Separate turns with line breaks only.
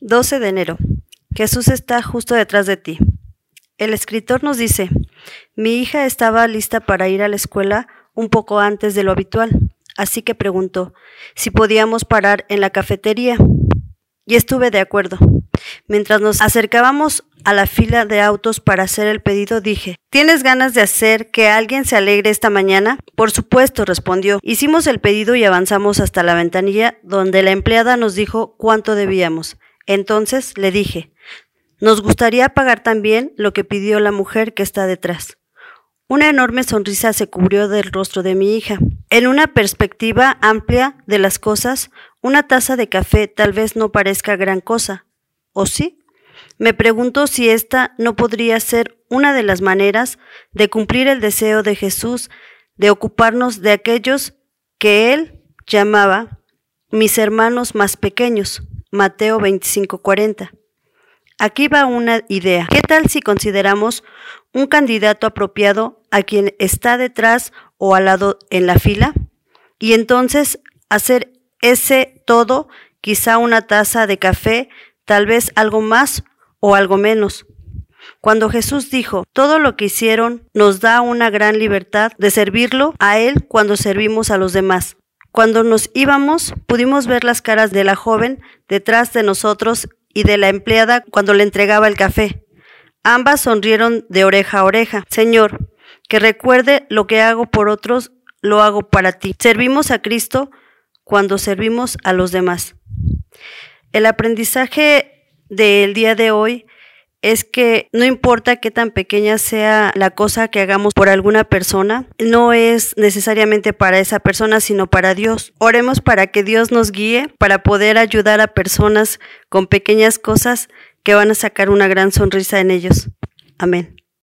12 de enero. Jesús está justo detrás de ti. El escritor nos dice, mi hija estaba lista para ir a la escuela un poco antes de lo habitual, así que preguntó si podíamos parar en la cafetería. Y estuve de acuerdo. Mientras nos acercábamos a la fila de autos para hacer el pedido, dije, ¿tienes ganas de hacer que alguien se alegre esta mañana? Por supuesto, respondió. Hicimos el pedido y avanzamos hasta la ventanilla donde la empleada nos dijo cuánto debíamos. Entonces le dije, nos gustaría pagar también lo que pidió la mujer que está detrás. Una enorme sonrisa se cubrió del rostro de mi hija. En una perspectiva amplia de las cosas, una taza de café tal vez no parezca gran cosa. ¿O sí? Me pregunto si esta no podría ser una de las maneras de cumplir el deseo de Jesús de ocuparnos de aquellos que Él llamaba mis hermanos más pequeños. Mateo 25:40. Aquí va una idea. ¿Qué tal si consideramos un candidato apropiado a quien está detrás o al lado en la fila? Y entonces hacer ese todo, quizá una taza de café, tal vez algo más o algo menos. Cuando Jesús dijo, todo lo que hicieron nos da una gran libertad de servirlo a Él cuando servimos a los demás. Cuando nos íbamos, pudimos ver las caras de la joven detrás de nosotros y de la empleada cuando le entregaba el café. Ambas sonrieron de oreja a oreja. Señor, que recuerde lo que hago por otros, lo hago para ti. Servimos a Cristo cuando servimos a los demás. El aprendizaje del día de hoy es que no importa qué tan pequeña sea la cosa que hagamos por alguna persona, no es necesariamente para esa persona, sino para Dios. Oremos para que Dios nos guíe para poder ayudar a personas con pequeñas cosas que van a sacar una gran sonrisa en ellos. Amén.